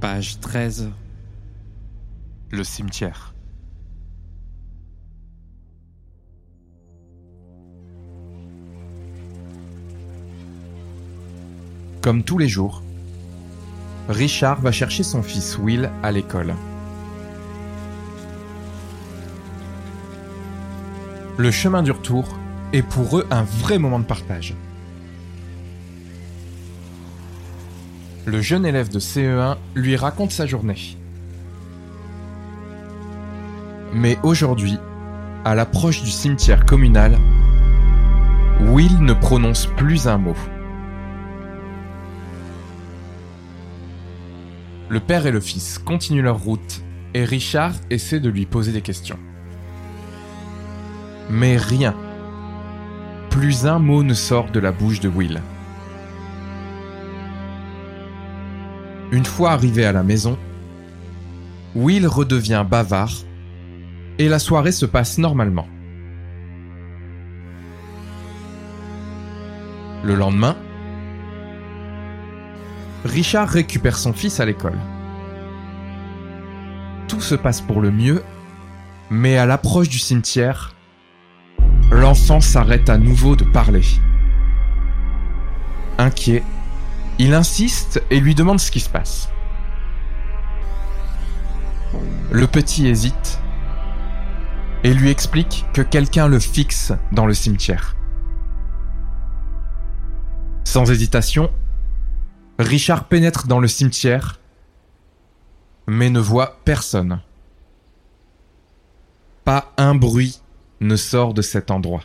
Page 13. Le cimetière. Comme tous les jours, Richard va chercher son fils Will à l'école. Le chemin du retour est pour eux un vrai moment de partage. Le jeune élève de CE1 lui raconte sa journée. Mais aujourd'hui, à l'approche du cimetière communal, Will ne prononce plus un mot. Le père et le fils continuent leur route et Richard essaie de lui poser des questions. Mais rien. Plus un mot ne sort de la bouche de Will. Une fois arrivé à la maison, Will redevient bavard et la soirée se passe normalement. Le lendemain, Richard récupère son fils à l'école. Tout se passe pour le mieux, mais à l'approche du cimetière, l'enfant s'arrête à nouveau de parler. Inquiet, il insiste et lui demande ce qui se passe. Le petit hésite et lui explique que quelqu'un le fixe dans le cimetière. Sans hésitation, Richard pénètre dans le cimetière, mais ne voit personne. Pas un bruit ne sort de cet endroit.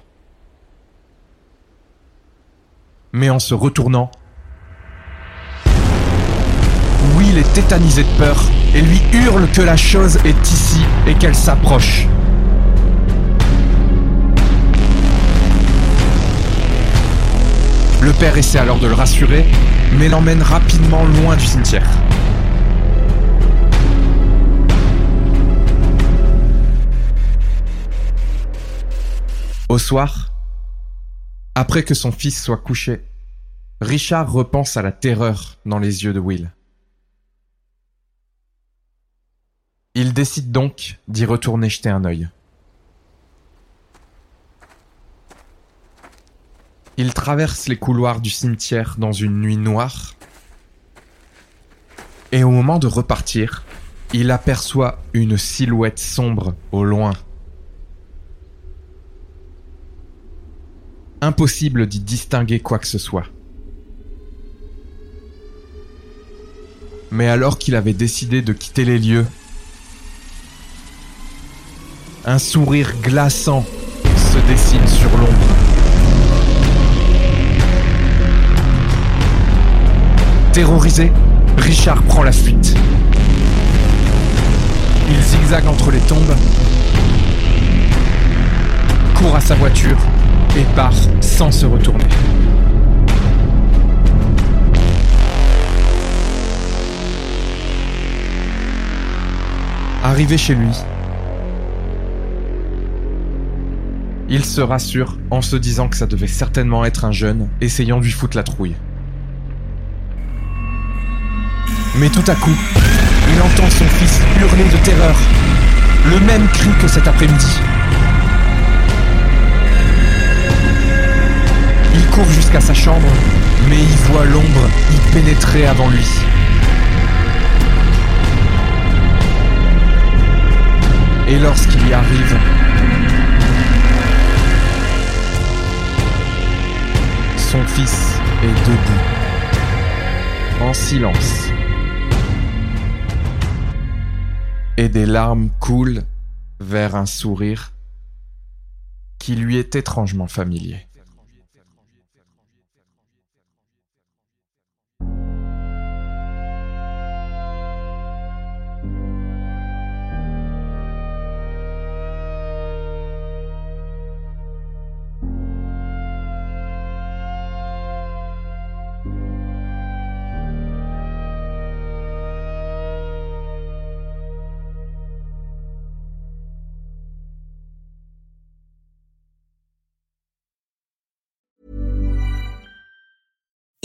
Mais en se retournant, tétanisé de peur et lui hurle que la chose est ici et qu'elle s'approche. Le père essaie alors de le rassurer, mais l'emmène rapidement loin du cimetière. Au soir, après que son fils soit couché, Richard repense à la terreur dans les yeux de Will. Il décide donc d'y retourner jeter un œil. Il traverse les couloirs du cimetière dans une nuit noire. Et au moment de repartir, il aperçoit une silhouette sombre au loin. Impossible d'y distinguer quoi que ce soit. Mais alors qu'il avait décidé de quitter les lieux, un sourire glaçant se dessine sur l'ombre. Terrorisé, Richard prend la fuite. Il zigzague entre les tombes, court à sa voiture et part sans se retourner. Arrivé chez lui, Il se rassure en se disant que ça devait certainement être un jeune essayant de lui foutre la trouille. Mais tout à coup, il entend son fils hurler de terreur. Le même cri que cet après-midi. Il court jusqu'à sa chambre, mais il voit l'ombre y pénétrer avant lui. Et lorsqu'il y arrive, fils est debout, en silence. Et des larmes coulent vers un sourire qui lui est étrangement familier.